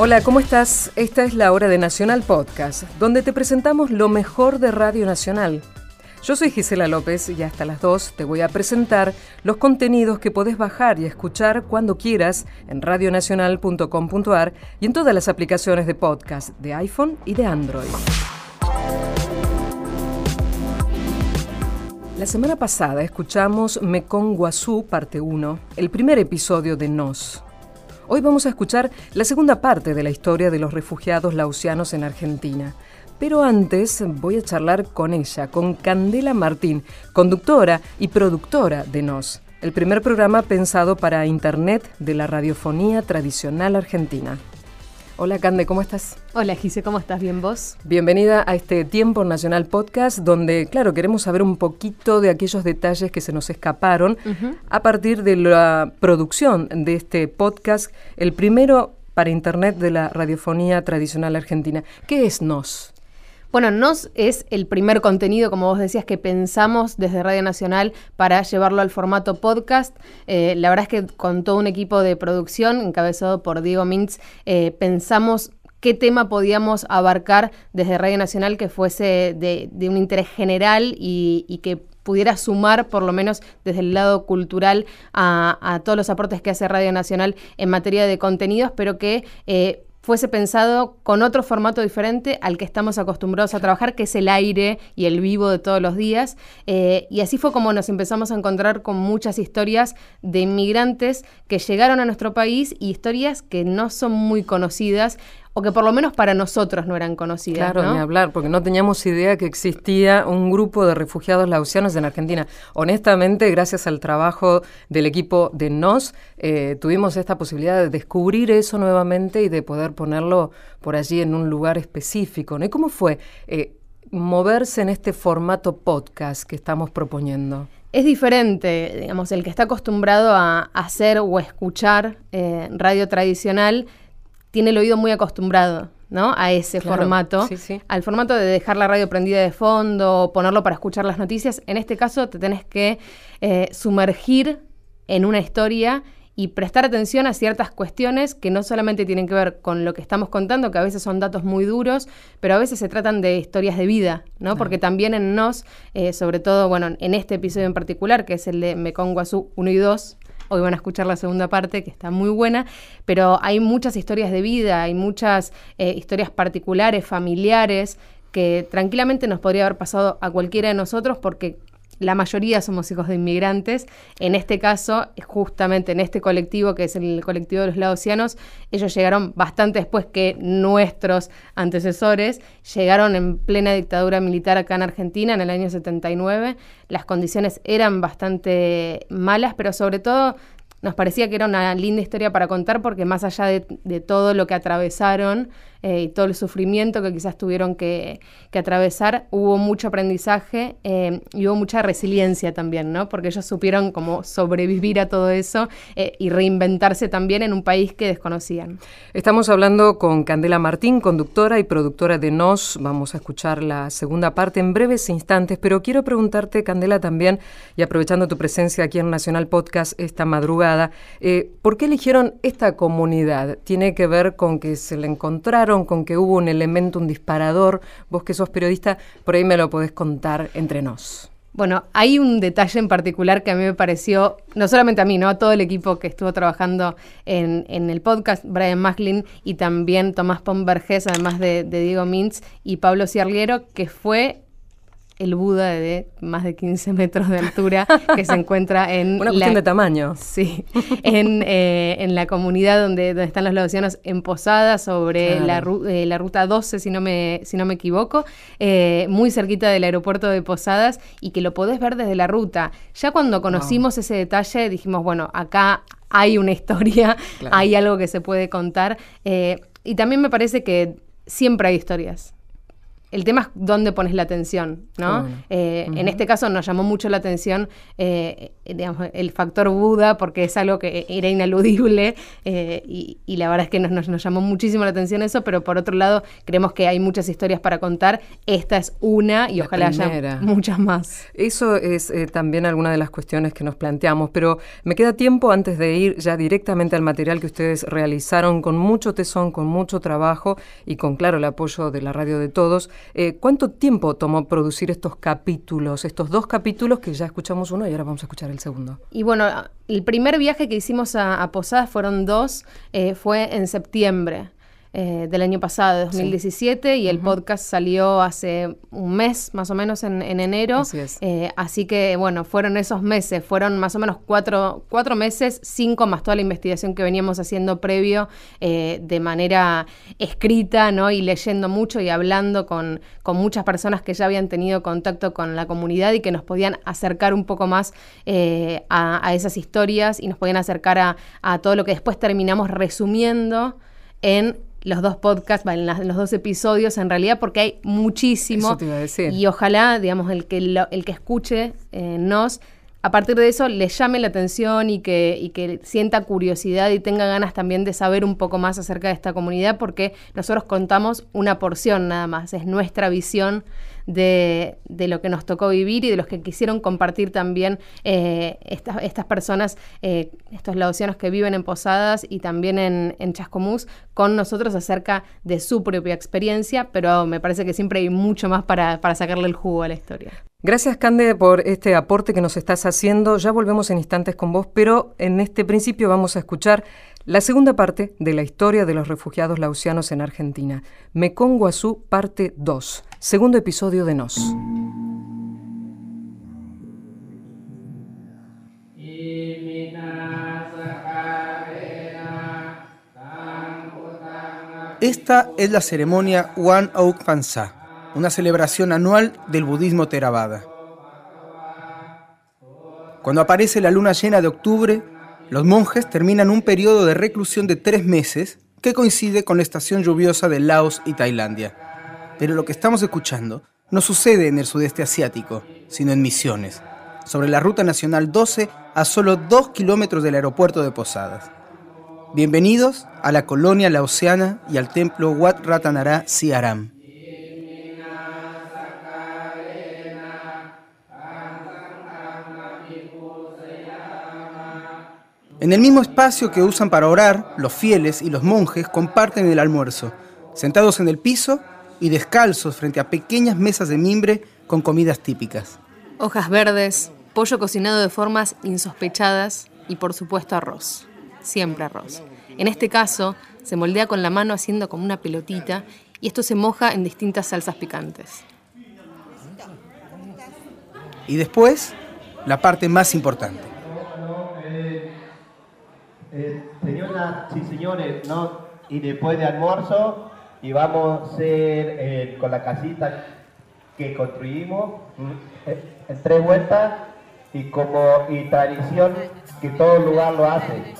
Hola, ¿cómo estás? Esta es la hora de Nacional Podcast, donde te presentamos lo mejor de Radio Nacional. Yo soy Gisela López y hasta las 2 te voy a presentar los contenidos que podés bajar y escuchar cuando quieras en radionacional.com.ar y en todas las aplicaciones de podcast de iPhone y de Android. La semana pasada escuchamos Mekong Guazú, parte 1, el primer episodio de Nos. Hoy vamos a escuchar la segunda parte de la historia de los refugiados lausianos en Argentina. Pero antes voy a charlar con ella, con Candela Martín, conductora y productora de Nos, el primer programa pensado para Internet de la radiofonía tradicional argentina. Hola Cande, ¿cómo estás? Hola Gise, ¿cómo estás? ¿Bien vos? Bienvenida a este Tiempo Nacional Podcast, donde, claro, queremos saber un poquito de aquellos detalles que se nos escaparon a partir de la producción de este podcast, el primero para Internet de la radiofonía tradicional argentina. ¿Qué es NOS? Bueno, NOS es el primer contenido, como vos decías, que pensamos desde Radio Nacional para llevarlo al formato podcast. Eh, la verdad es que con todo un equipo de producción, encabezado por Diego Mintz, eh, pensamos qué tema podíamos abarcar desde Radio Nacional que fuese de, un interés general y, que pudiera sumar, por lo menos desde el lado cultural, a, todos los aportes que hace Radio Nacional en materia de contenidos, pero que eh, fuese pensado con otro formato diferente al que estamos acostumbrados a trabajar, que es el aire y el vivo de todos los días. Eh, y así fue como nos empezamos a encontrar con muchas historias de inmigrantes que llegaron a nuestro país y historias que no son muy conocidas o que por lo menos para nosotros no eran conocidas. Claro, ni hablar, porque no teníamos idea que existía un grupo de refugiados lausianos en Argentina. Honestamente, gracias al trabajo del equipo de NOS, eh, tuvimos esta posibilidad de descubrir eso nuevamente y de poder ponerlo por allí en un lugar específico. ¿no? ¿Y cómo fue eh, moverse en este formato podcast que estamos proponiendo? Es diferente, digamos, el que está acostumbrado a hacer o escuchar eh, radio tradicional tiene el oído muy acostumbrado. ¿no? a ese formato, al formato de dejar la radio prendida de fondo, ponerlo para escuchar las noticias. En este caso te tenés que eh, sumergir en una historia y prestar atención a ciertas cuestiones que no solamente tienen que ver con lo que estamos contando, que a veces son datos muy duros, pero a veces se tratan de historias de vida, ¿no? Porque también en Nos, eh, sobre todo, bueno, en este episodio en particular, que es el de Mekong Guazú 1 y 2, Hoy van a escuchar la segunda parte, que está muy buena, pero hay muchas historias de vida, hay muchas eh, historias particulares, familiares, que tranquilamente nos podría haber pasado a cualquiera de nosotros porque la mayoría somos hijos de inmigrantes. En este caso, justamente en este colectivo, que es el colectivo de los laosianos, ellos llegaron bastante después que nuestros antecesores. Llegaron en plena dictadura militar acá en Argentina en el año 79. Las condiciones eran bastante malas, pero sobre todo nos parecía que era una linda historia para contar porque más allá de, todo lo que atravesaron eh, y todo el sufrimiento que quizás tuvieron que, atravesar, hubo mucho aprendizaje eh, y hubo mucha resiliencia también, ¿no? Porque ellos supieron cómo sobrevivir a todo eso eh, y reinventarse también en un país que desconocían. Estamos hablando con Candela Martín, conductora y productora de Nos. Vamos a escuchar la segunda parte en breves instantes, pero quiero preguntarte, Candela, también, y aprovechando tu presencia aquí en Nacional Podcast esta madrugada, eh, ¿Por qué eligieron esta comunidad? ¿Tiene que ver con que se la encontraron, con que hubo un elemento, un disparador? Vos que sos periodista, por ahí me lo podés contar entre nos. Bueno, hay un detalle en particular que a mí me pareció, no solamente a mí, ¿no? A todo el equipo que estuvo trabajando en, el podcast, Brian Macklin y también Tomás Pomberges, además de, de Diego Mintz y Pablo Ciarliero, que fue el Buda de más de 15 metros de altura que se encuentra en... Una cuestión de tamaño. Sí, en, eh, en, la comunidad donde, donde están los laosianos en Posada, sobre la, eh, la, ruta 12, si no me, si no me equivoco, eh, muy cerquita del aeropuerto de Posadas y que lo podés ver desde la ruta. Ya cuando conocimos ese detalle dijimos, bueno, acá hay una historia, hay algo que se puede contar. y también me parece que siempre hay historias el tema es dónde pones la atención, ¿no? Eh, en este caso nos llamó mucho la atención eh, digamos, el factor Buda porque es algo que era ineludible eh, y, la verdad es que nos, nos, llamó muchísimo la atención eso, pero por otro lado creemos que hay muchas historias para contar. Esta es una y ojalá haya muchas más. Eso es también alguna de las cuestiones que nos planteamos, pero me queda tiempo antes de ir ya directamente al material que ustedes realizaron con mucho tesón, con mucho trabajo y con, claro, el apoyo de la radio de todos. Eh, ¿Cuánto tiempo tomó producir estos capítulos, estos dos capítulos que ya escuchamos uno y ahora vamos a escuchar el segundo? Y bueno, el primer viaje que hicimos a, Posadas fueron dos, eh, fue en septiembre. Eh, del año pasado, 2017, y el podcast salió hace un mes más o menos en, enero. Así, eh, así, que, bueno, fueron esos meses, fueron más o menos cuatro, cuatro meses, cinco más toda la investigación que veníamos haciendo previo eh, de manera escrita, ¿no? Y leyendo mucho y hablando con, con muchas personas que ya habían tenido contacto con la comunidad y que nos podían acercar un poco más a, esas historias y nos podían acercar a, a todo lo que después terminamos resumiendo en los dos podcasts, en, los dos episodios en realidad, porque hay muchísimo. Y ojalá, digamos, el que, el que escuche eh, nos, a partir de eso le llame la atención y que, y que sienta curiosidad y tenga ganas también de saber un poco más acerca de esta comunidad, porque nosotros contamos una porción nada más, es nuestra visión de, lo que nos tocó vivir y de los que quisieron compartir también eh, estas, estas personas, eh, estos laosianos que viven en Posadas y también en, en Chascomús, con nosotros acerca de su propia experiencia, pero me parece que siempre hay mucho más para, para sacarle el jugo a la historia. Gracias, Cande, por este aporte que nos estás haciendo. Ya volvemos en instantes con vos, pero en este principio vamos a escuchar la segunda parte de la historia de los refugiados lausianos en Argentina. Mekong Guazú, parte 2. Segundo episodio de Nos. Esta es la ceremonia Wan Auk Pansa, una celebración anual del budismo Theravada. Cuando aparece la luna llena de octubre, los monjes terminan un periodo de reclusión de tres meses que coincide con la estación lluviosa de Laos y Tailandia. Pero lo que estamos escuchando no sucede en el sudeste asiático, sino en Misiones, sobre la Ruta Nacional 12 a solo dos kilómetros del aeropuerto de Posadas. Bienvenidos a la colonia laosiana y al templo Wat Ratanara Siaram. En el mismo espacio que usan para orar, los fieles y los monjes comparten el almuerzo, sentados en el piso y descalzos frente a pequeñas mesas de mimbre con comidas típicas. Hojas verdes, pollo cocinado de formas insospechadas y por supuesto arroz. Siempre arroz. En este caso, se moldea con la mano haciendo como una pelotita y esto se moja en distintas salsas picantes. Y después, la parte más importante. Eh, señoras y señores, y después de almuerzo y vamos a hacer eh, con la casita que construimos eh, en tres vueltas y como y tradición que todo lugar lo hace.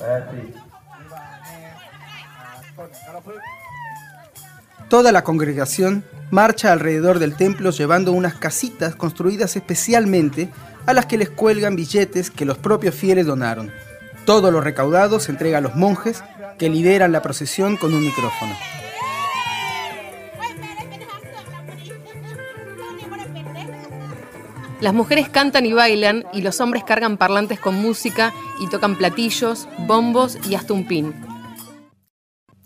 Toda la congregación marcha alrededor del templo llevando unas casitas construidas especialmente a las que les cuelgan billetes que los propios fieles donaron. Todo lo recaudado se entrega a los monjes que lideran la procesión con un micrófono. Las mujeres cantan y bailan y los hombres cargan parlantes con música y tocan platillos, bombos y hasta un pin.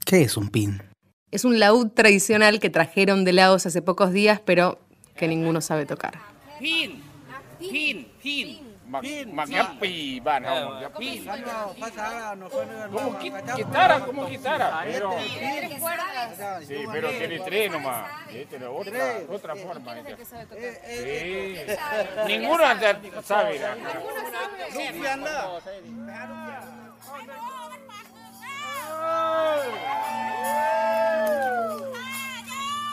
¿Qué es un pin? Es un laúd tradicional que trajeron de Laos hace pocos días, pero que ninguno sabe tocar. Pin, pin, pin. Como guitarra, Pero, sí, pero tiene tres nomás. Tiene otra, otra forma. Sí. Ninguno sabe.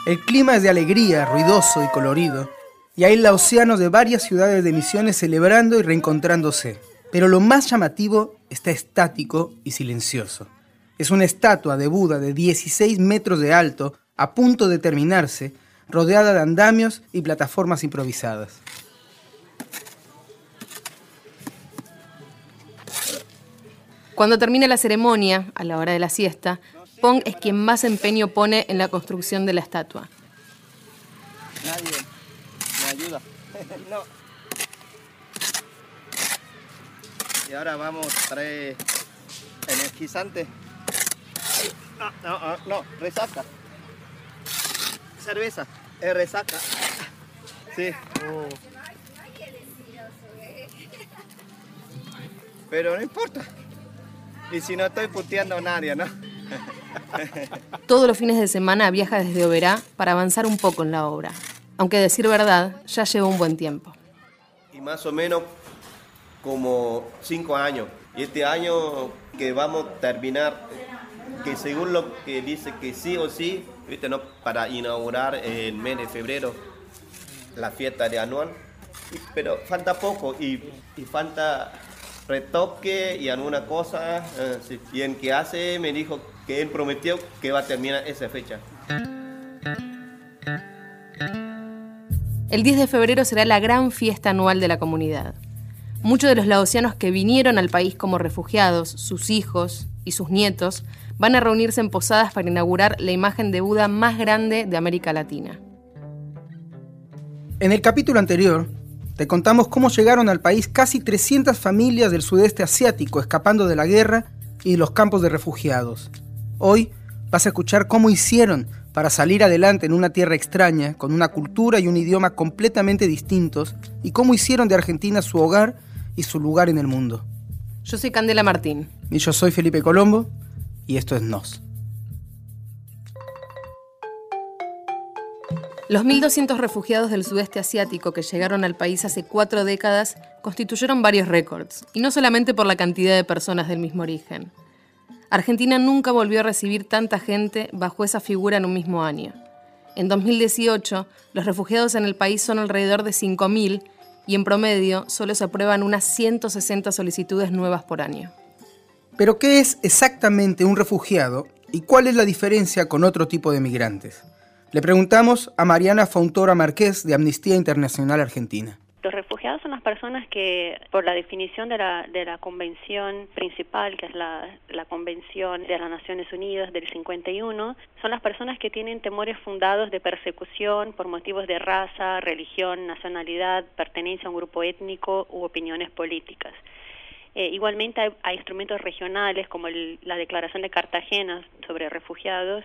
El clima es de alegría, ruidoso y colorido y hay laosianos de varias ciudades de Misiones celebrando y reencontrándose. Pero lo más llamativo está estático y silencioso. Es una estatua de Buda de 16 metros de alto, a punto de terminarse, rodeada de andamios y plataformas improvisadas. Cuando termina la ceremonia, a la hora de la siesta, Pong es quien más empeño pone en la construcción de la estatua. Nadie ayuda. no. Y ahora vamos a traer energizante. No, no, no, resaca. Cerveza, es resaca. Sí. Pero no importa. Y si no estoy puteando a nadie, ¿no? Todos los fines de semana viaja desde Oberá para avanzar un poco en la obra. Aunque decir verdad, ya lleva un buen tiempo. Y más o menos como cinco años. Y este año que vamos a terminar, que según lo que dice que sí o sí, ¿viste, no? para inaugurar en mes de febrero la fiesta de anual. Pero falta poco y, y falta retoque y alguna cosa. Eh, y en que hace me dijo que él prometió que va a terminar esa fecha. El 10 de febrero será la gran fiesta anual de la comunidad. Muchos de los laosianos que vinieron al país como refugiados, sus hijos y sus nietos, van a reunirse en posadas para inaugurar la imagen de Buda más grande de América Latina. En el capítulo anterior, te contamos cómo llegaron al país casi 300 familias del sudeste asiático escapando de la guerra y de los campos de refugiados. Hoy vas a escuchar cómo hicieron para salir adelante en una tierra extraña, con una cultura y un idioma completamente distintos, y cómo hicieron de Argentina su hogar y su lugar en el mundo. Yo soy Candela Martín. Y yo soy Felipe Colombo, y esto es Nos. Los 1.200 refugiados del sudeste asiático que llegaron al país hace cuatro décadas constituyeron varios récords, y no solamente por la cantidad de personas del mismo origen. Argentina nunca volvió a recibir tanta gente bajo esa figura en un mismo año. En 2018, los refugiados en el país son alrededor de 5.000 y en promedio solo se aprueban unas 160 solicitudes nuevas por año. Pero ¿qué es exactamente un refugiado y cuál es la diferencia con otro tipo de migrantes? Le preguntamos a Mariana Fontora Márquez de Amnistía Internacional Argentina. Los refugiados son las personas que, por la definición de la, de la convención principal, que es la, la Convención de las Naciones Unidas del 51, son las personas que tienen temores fundados de persecución por motivos de raza, religión, nacionalidad, pertenencia a un grupo étnico u opiniones políticas. Eh, igualmente hay, instrumentos regionales como la Declaración de Cartagena sobre refugiados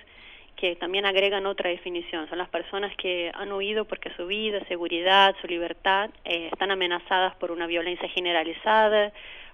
que también agregan otra definición. Son las personas que han huido porque su vida, seguridad, su libertad eh, están amenazadas por una violencia generalizada,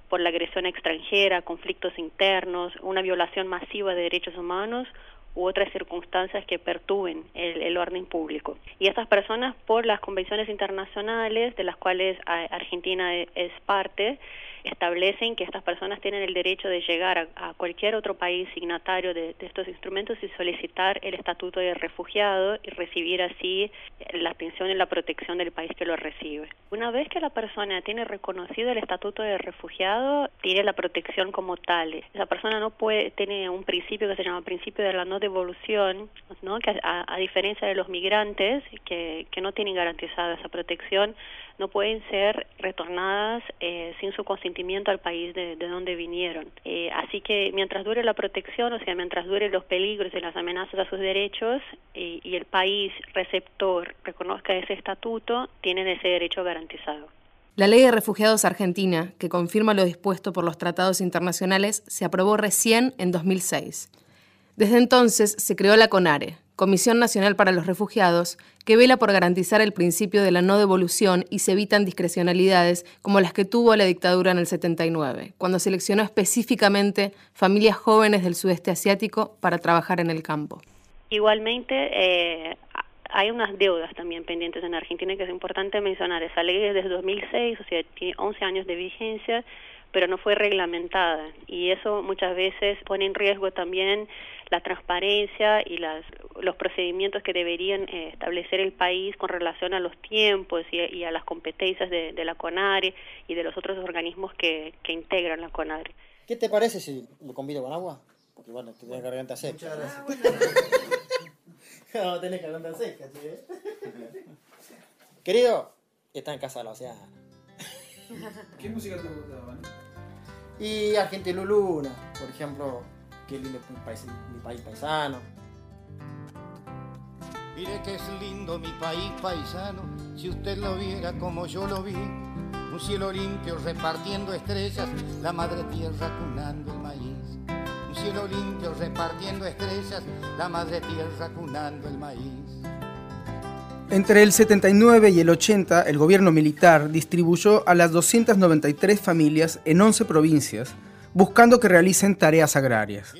por la agresión extranjera, conflictos internos, una violación masiva de derechos humanos u otras circunstancias que perturben el, el, orden público. Y estas personas, por las convenciones internacionales de las cuales Argentina e, es parte, establecen que estas personas tienen el derecho de llegar a, cualquier otro país signatario de, estos instrumentos y solicitar el estatuto de refugiado y recibir así la atención y la protección del país que lo recibe. Una vez que la persona tiene reconocido el estatuto de refugiado, tiene la protección como tal. Esa persona no puede, tiene un principio que se llama principio de la no devolución, ¿no? que a, diferencia de los migrantes que, que no tienen garantizada esa protección, no pueden ser retornadas eh, sin su consentimiento al país de, donde vinieron. Eh, así que mientras dure la protección, o sea, mientras dure los peligros y las amenazas a sus derechos y, y el país receptor reconozca ese estatuto, tienen ese derecho garantizado. La Ley de Refugiados Argentina, que confirma lo dispuesto por los tratados internacionales, se aprobó recién en 2006. Desde entonces se creó la CONARE, Comisión Nacional para los Refugiados, que vela por garantizar el principio de la no devolución y se evitan discrecionalidades como las que tuvo la dictadura en el 79, cuando seleccionó específicamente familias jóvenes del sudeste asiático para trabajar en el campo. Igualmente, eh, hay unas deudas también pendientes en Argentina que es importante mencionar. Esa ley es desde 2006, o sea, tiene 11 años de vigencia pero no fue reglamentada y eso muchas veces pone en riesgo también la transparencia y las, los procedimientos que deberían eh, establecer el país con relación a los tiempos y, a las competencias de, la CONARE y de los otros organismos que, que integran la CONARE. ¿Qué te parece si lo convido con agua? Porque bueno, te tienes garganta seca. Muchas gracias. no, tenés garganta seca, ¿sí? querido, está en casa de la Oceana. ¿Qué música te gustaba? Y Argentina Luna, por ejemplo, qué lindo mi país, mi país paisano. Mire que es lindo mi país paisano, si usted lo viera como yo lo vi. Un cielo limpio repartiendo estrellas, la madre tierra cunando el maíz. Un cielo limpio repartiendo estrellas, la madre tierra cunando el maíz. Entre el 79 y el 80, el gobierno militar distribuyó a las 293 familias en 11 provincias, buscando que realicen tareas agrarias.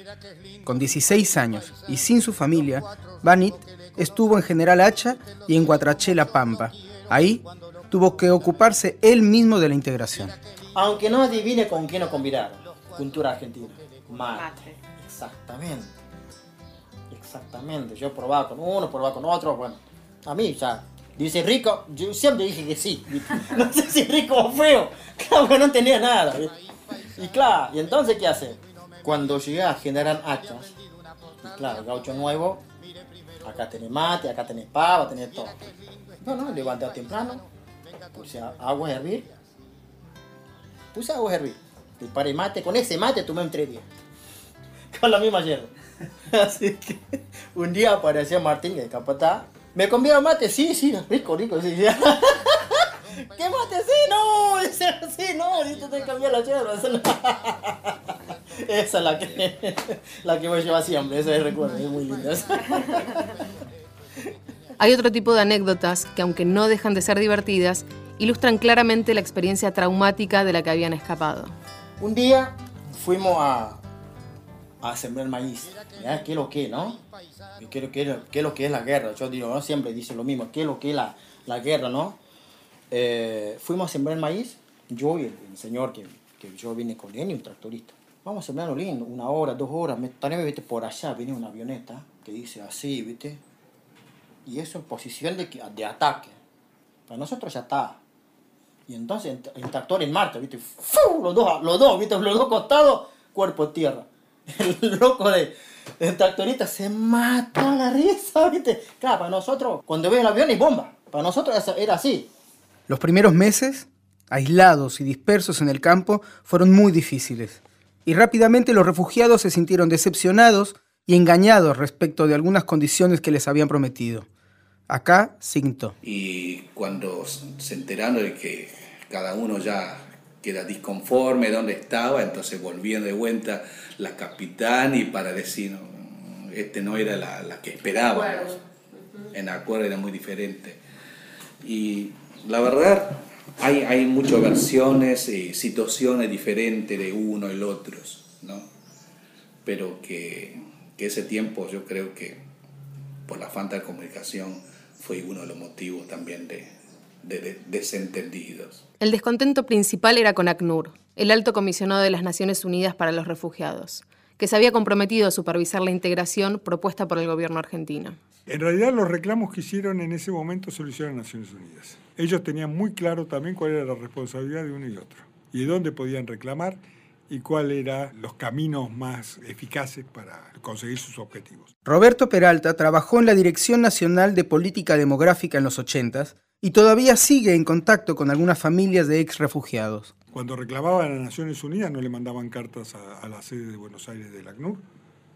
Con 16 años y sin su familia, Banit estuvo en General Hacha y en Guatrachela Pampa. Ahí tuvo que ocuparse él mismo de la integración. Aunque no adivine con quién lo combinaron. Cultura argentina. Mate. Exactamente. Exactamente. Yo probaba con uno, probaba con otro, bueno a mí, ya, dice rico, yo siempre dije que sí. No sé si rico o feo. Claro que no tenía nada. Y claro, ¿y entonces qué hace? Cuando llegué a generar hachas, y claro, gaucho nuevo, acá tenés mate, acá tenés pava, tenés todo. Bueno, levanté temprano, puse agua a hervir, puse agua a hervir, disparé mate, con ese mate tomé un tres días, con la misma hierba. Así que un día apareció Martín, el capataz, ¿Me conviene mate? Sí, sí, rico, rico, sí. ¿Qué mate? Sí, no, sí, no, necesito te cambiar la yerba. Esa es la que, la que me lleva siempre, esa es recuerdo, es muy linda. Hay otro tipo de anécdotas que, aunque no dejan de ser divertidas, ilustran claramente la experiencia traumática de la que habían escapado. Un día fuimos a, a sembrar maíz. ¿Ya? ¿Qué es lo que, no? ¿Qué, es lo que es la guerra? Yo digo, ¿no? siempre dice lo mismo. ¿Qué es lo que es la, la guerra, no? Eh, fuimos a sembrar maíz, yo y el, señor que, que, yo vine con él y un tractorista. Vamos a sembrarlo lindo, una hora, dos horas. También, viste, por allá viene una avioneta que dice así, viste. Y eso en posición de, de ataque. Para nosotros ya está. Y entonces el, tractor en marcha, viste. Los dos, los dos, viste, los dos costados, cuerpo tierra. el loco de, tractorista se mató a la risa, ¿viste? Claro, para nosotros, cuando ve el avión y bomba. Para nosotros era así. Los primeros meses, aislados y dispersos en el campo, fueron muy difíciles. Y rápidamente los refugiados se sintieron decepcionados y engañados respecto de algunas condiciones que les habían prometido. Acá, Cinto. Y cuando se enteraron de que cada uno ya queda disconforme de dónde estaba, entonces volvían de vuelta la capitán y para decir, este no era la, la que esperábamos. En acuerdo era muy diferente. Y la verdad, hay, hay muchas versiones y situaciones diferentes de uno y el otro, ¿no? Pero que, que ese tiempo yo creo que por la falta de comunicación fue uno de los motivos también de, de, desentendidos. El descontento principal era con ACNUR, el alto comisionado de las Naciones Unidas para los Refugiados, que se había comprometido a supervisar la integración propuesta por el gobierno argentino. En realidad los reclamos que hicieron en ese momento se lo hicieron a Naciones Unidas. Ellos tenían muy claro también cuál era la responsabilidad de uno y otro, y de dónde podían reclamar y cuáles eran los caminos más eficaces para conseguir sus objetivos. Roberto Peralta trabajó en la Dirección Nacional de Política Demográfica en los 80 y todavía sigue en contacto con algunas familias de ex refugiados. Cuando reclamaban a las Naciones Unidas no le mandaban cartas a, la sede de Buenos Aires del ACNUR,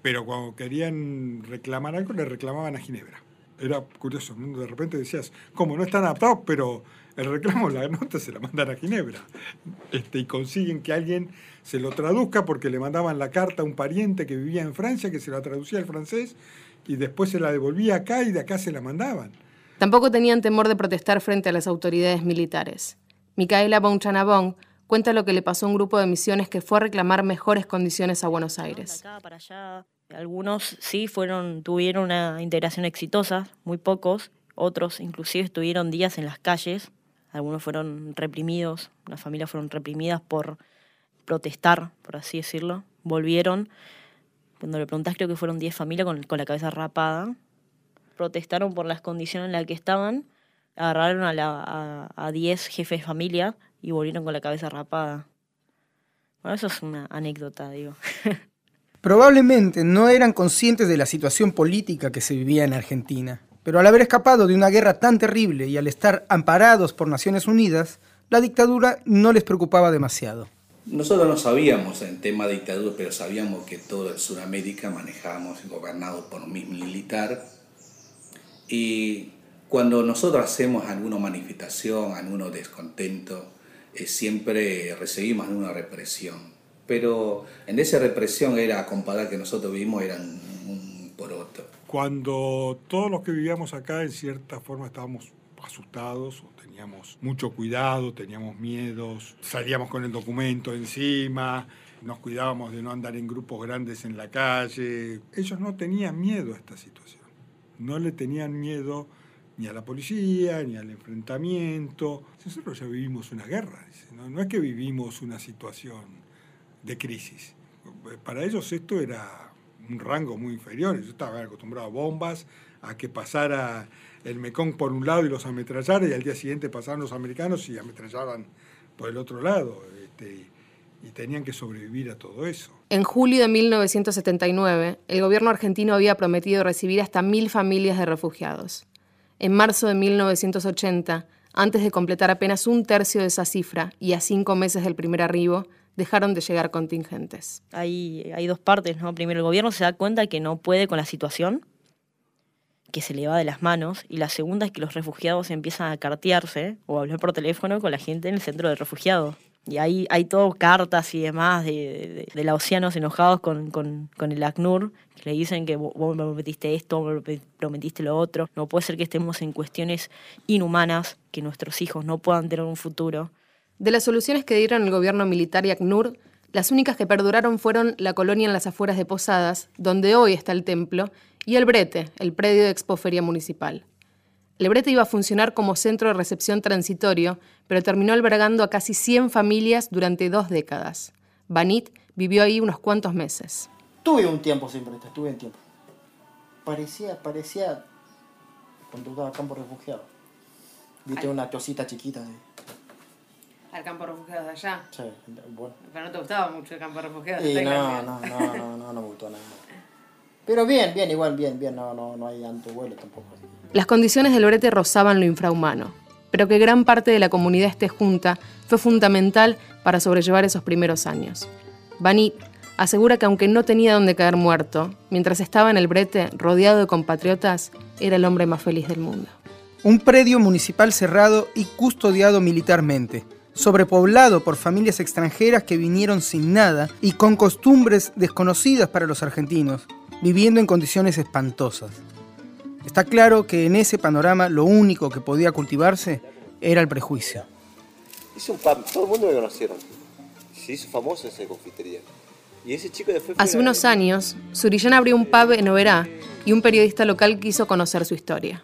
pero cuando querían reclamar algo le reclamaban a Ginebra. Era curioso, de repente decías, ¿cómo no están adaptados? Pero el reclamo, la nota se la mandan a Ginebra. Este, y consiguen que alguien se lo traduzca porque le mandaban la carta a un pariente que vivía en Francia, que se la traducía al francés, y después se la devolvía acá y de acá se la mandaban. Tampoco tenían temor de protestar frente a las autoridades militares. Micaela Bonchanabón cuenta lo que le pasó a un grupo de misiones que fue a reclamar mejores condiciones a Buenos Aires. para allá. Algunos sí fueron, tuvieron una integración exitosa, muy pocos. Otros inclusive estuvieron días en las calles. Algunos fueron reprimidos, las familias fueron reprimidas por protestar, por así decirlo. Volvieron. Cuando le preguntás, creo que fueron 10 familias con, con la cabeza rapada protestaron por las condiciones en las que estaban, agarraron a 10 jefes de familia y volvieron con la cabeza rapada. Bueno, eso es una anécdota, digo. Probablemente no eran conscientes de la situación política que se vivía en Argentina. Pero al haber escapado de una guerra tan terrible y al estar amparados por Naciones Unidas, la dictadura no les preocupaba demasiado. Nosotros no sabíamos en tema de dictadura, pero sabíamos que todo el Sudamérica manejábamos gobernado por un militar. Y cuando nosotros hacemos alguna manifestación, alguno descontento, eh, siempre recibimos alguna represión. Pero en esa represión era comparar que nosotros vivimos eran un poroto. Cuando todos los que vivíamos acá en cierta forma estábamos asustados teníamos mucho cuidado, teníamos miedos, salíamos con el documento encima, nos cuidábamos de no andar en grupos grandes en la calle. Ellos no tenían miedo a esta situación, no le tenían miedo ni a la policía, ni al enfrentamiento. Nosotros ya vivimos una guerra, no, es que vivimos una situación de crisis. Para ellos esto era un rango muy inferior. Yo estaba acostumbrado a bombas, a que pasara el Mekong por un lado y los ametrallara, y al día siguiente pasaban los americanos y ametrallaban por el otro lado. Este, y tenían que sobrevivir a todo eso. En julio de 1979, el gobierno argentino había prometido recibir hasta mil familias de refugiados. En marzo de 1980, antes de completar apenas un tercio de esa cifra y a cinco meses del primer arribo, dejaron de llegar contingentes. Hay, hay dos partes, ¿no? Primero, el gobierno se da cuenta que no puede con la situación, que se le va de las manos, y la segunda es que los refugiados empiezan a cartearse o a hablar por teléfono con la gente en el centro de refugiados. Y ahí hay todo cartas y demás de, de, lausianos enojados con, con, con, el ACNUR, que le dicen que vos me prometiste esto, me prometiste lo otro. No puede ser que estemos en cuestiones inhumanas, que nuestros hijos no puedan tener un futuro. De las soluciones que dieron el gobierno militar y ACNUR, las únicas que perduraron fueron la colonia en las afueras de Posadas, donde hoy está el templo, y el Brete, el predio de Expoferia Municipal. El Brete iba a funcionar como centro de recepción transitorio, pero terminó albergando a casi 100 familias durante dos décadas. Banit vivió ahí unos cuantos meses. Tuve un tiempo sin Brete, tuve un tiempo. Parecía, parecía cuando estaba campo refugiado. Viste una cosita chiquita. De... ¿Al campo refugiado de allá? Sí, bueno. Pero no te gustaba mucho el campo refugiado. Sí, no, no, no, no, no, no me gustó nada. Pero bien, bien, igual, bien, bien, no, no, no hay tanto vuelo tampoco. Las condiciones del brete rozaban lo infrahumano, pero que gran parte de la comunidad esté junta fue fundamental para sobrellevar esos primeros años. Banit asegura que aunque no tenía donde caer muerto, mientras estaba en el brete rodeado de compatriotas, era el hombre más feliz del mundo. Un predio municipal cerrado y custodiado militarmente, sobrepoblado por familias extranjeras que vinieron sin nada y con costumbres desconocidas para los argentinos, viviendo en condiciones espantosas. Está claro que en ese panorama lo único que podía cultivarse era el prejuicio. Hizo un pan, todo el mundo me conocieron. Se hizo famoso esa confitería. Y ese chico después Hace unos años, Surillán abrió un pub en Oberá y un periodista local quiso conocer su historia.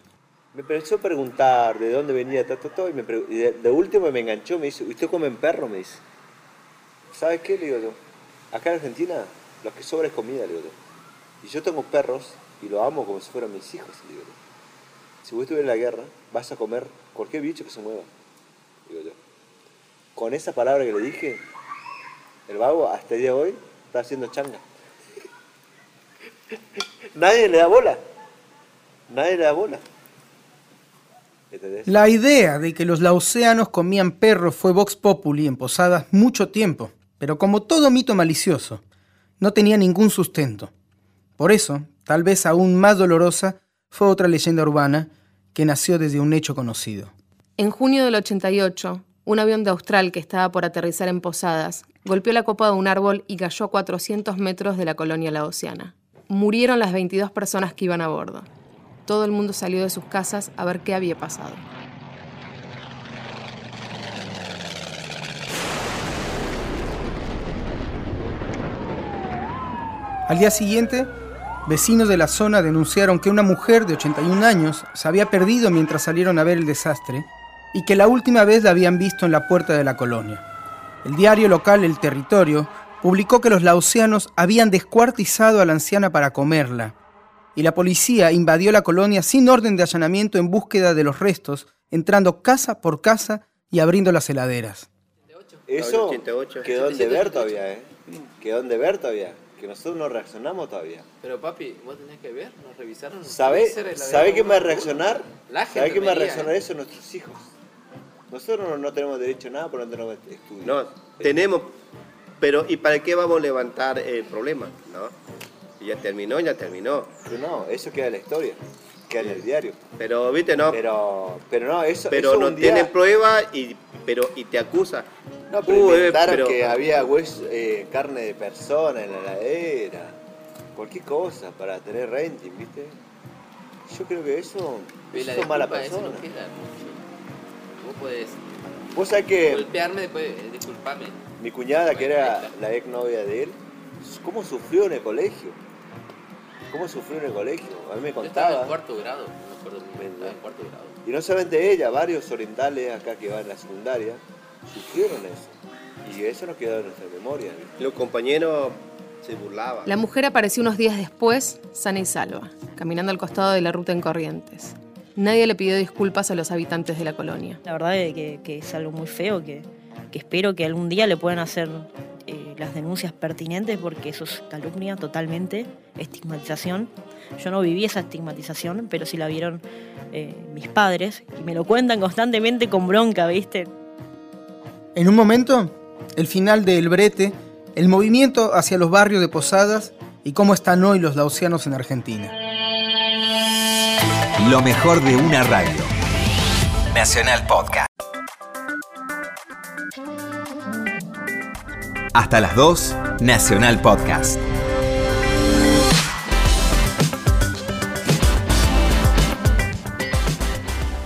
Me empezó a preguntar de dónde venía, todo, y, me de, último me enganchó, me dice, ¿usted come perro? Me dice. ¿Sabes qué? Le digo yo. Acá en Argentina, lo que sobra es comida, le digo yo. Y yo tengo perros y lo amo como si fueran mis hijos. Digo Si vos estuvieras en la guerra, vas a comer cualquier bicho que se mueva. Digo yo. Con esa palabra que le dije, el vago hasta el día de hoy está haciendo changa. Nadie le da bola. Nadie le da bola. La idea de que los lauseanos comían perros fue Vox Populi en Posadas mucho tiempo, pero como todo mito malicioso, no tenía ningún sustento. Por eso, tal vez aún más dolorosa, fue otra leyenda urbana que nació desde un hecho conocido. En junio del 88, un avión de Austral que estaba por aterrizar en Posadas golpeó la copa de un árbol y cayó a 400 metros de la colonia laosiana. Murieron las 22 personas que iban a bordo. Todo el mundo salió de sus casas a ver qué había pasado. Al día siguiente, Vecinos de la zona denunciaron que una mujer de 81 años se había perdido mientras salieron a ver el desastre y que la última vez la habían visto en la puerta de la colonia. El diario local El Territorio publicó que los lausianos habían descuartizado a la anciana para comerla y la policía invadió la colonia sin orden de allanamiento en búsqueda de los restos, entrando casa por casa y abriendo las heladeras. Eso quedó en deber todavía, ¿eh? Quedó en deber todavía que nosotros no reaccionamos todavía. Pero papi, vos tenés que ver, nos revisaron. ¿Sabe, ¿sabe qué me va a reaccionar? ¿Sabe qué me va a reaccionar ¿eh? eso? Nuestros hijos. Nosotros no, no tenemos derecho a nada porque no tenemos estudio. No, tenemos, pero ¿y para qué vamos a levantar el problema? ¿No? Ya terminó, ya terminó. Pero no, eso queda en la historia, queda en el diario. Pero, viste, no. Pero, pero no, eso Pero eso no un día- tienen prueba y, pero, y te acusa. No, pero Uh, eh, inventaron pero- que había hues- eh, carne de persona en la heladera. Cualquier cosa para tener renting, ¿viste? Yo creo que eso, eso la son malas disculpa, eso personas. no queda mucho. Vos podés Vos sabés que golpearme después, eh, disculpame. mi cuñada, que era la ex novia de él, ¿cómo sufrió en el colegio? ¿Cómo sufrió en el colegio? A mí me Yo estaba en contaba. cuarto grado, no acuerdo, estaba en cuarto grado. Y no solamente ella, varios orientales acá que van en la secundaria sufrieron eso. Y eso nos quedó en nuestra memoria. Los compañeros se burlaban. La mujer apareció unos días después, sana y salva, caminando al costado de la ruta en Corrientes. Nadie le pidió disculpas a los habitantes de la colonia. La verdad es que, que es algo muy feo, que, que espero que algún día le puedan hacer las denuncias pertinentes porque eso es calumnia totalmente, estigmatización. Yo no viví esa estigmatización, pero sí la vieron eh, mis padres y me lo cuentan constantemente con bronca, ¿viste? En un momento, el final de El Brete, el movimiento hacia los barrios de Posadas y cómo están hoy los lausianos en Argentina. Lo mejor de una radio. Nacional Podcast. Hasta las 2, Nacional Podcast.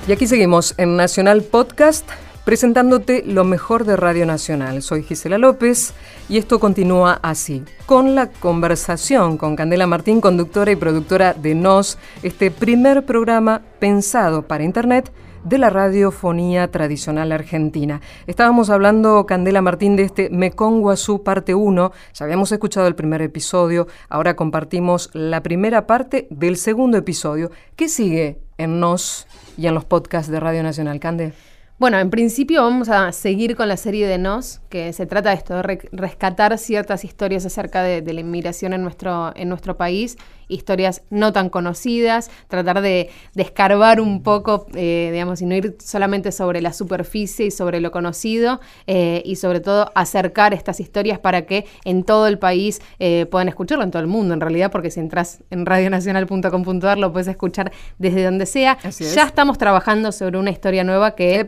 Y aquí seguimos en Nacional Podcast presentándote lo mejor de Radio Nacional. Soy Gisela López y esto continúa así, con la conversación con Candela Martín, conductora y productora de Nos, este primer programa pensado para Internet de la radiofonía tradicional argentina. Estábamos hablando, Candela Martín, de este Mekong Guazú parte 1. Ya habíamos escuchado el primer episodio, ahora compartimos la primera parte del segundo episodio. ¿Qué sigue en Nos y en los podcasts de Radio Nacional, Cande? Bueno, en principio vamos a seguir con la serie de Nos, que se trata de esto, de re- rescatar ciertas historias acerca de, de la inmigración en nuestro, en nuestro país, historias no tan conocidas, tratar de, de escarbar un poco, eh, digamos, y no ir solamente sobre la superficie y sobre lo conocido, eh, y sobre todo acercar estas historias para que en todo el país eh, puedan escucharlo, en todo el mundo en realidad, porque si entras en radionacional.com.ar lo puedes escuchar desde donde sea. Así es. Ya estamos trabajando sobre una historia nueva que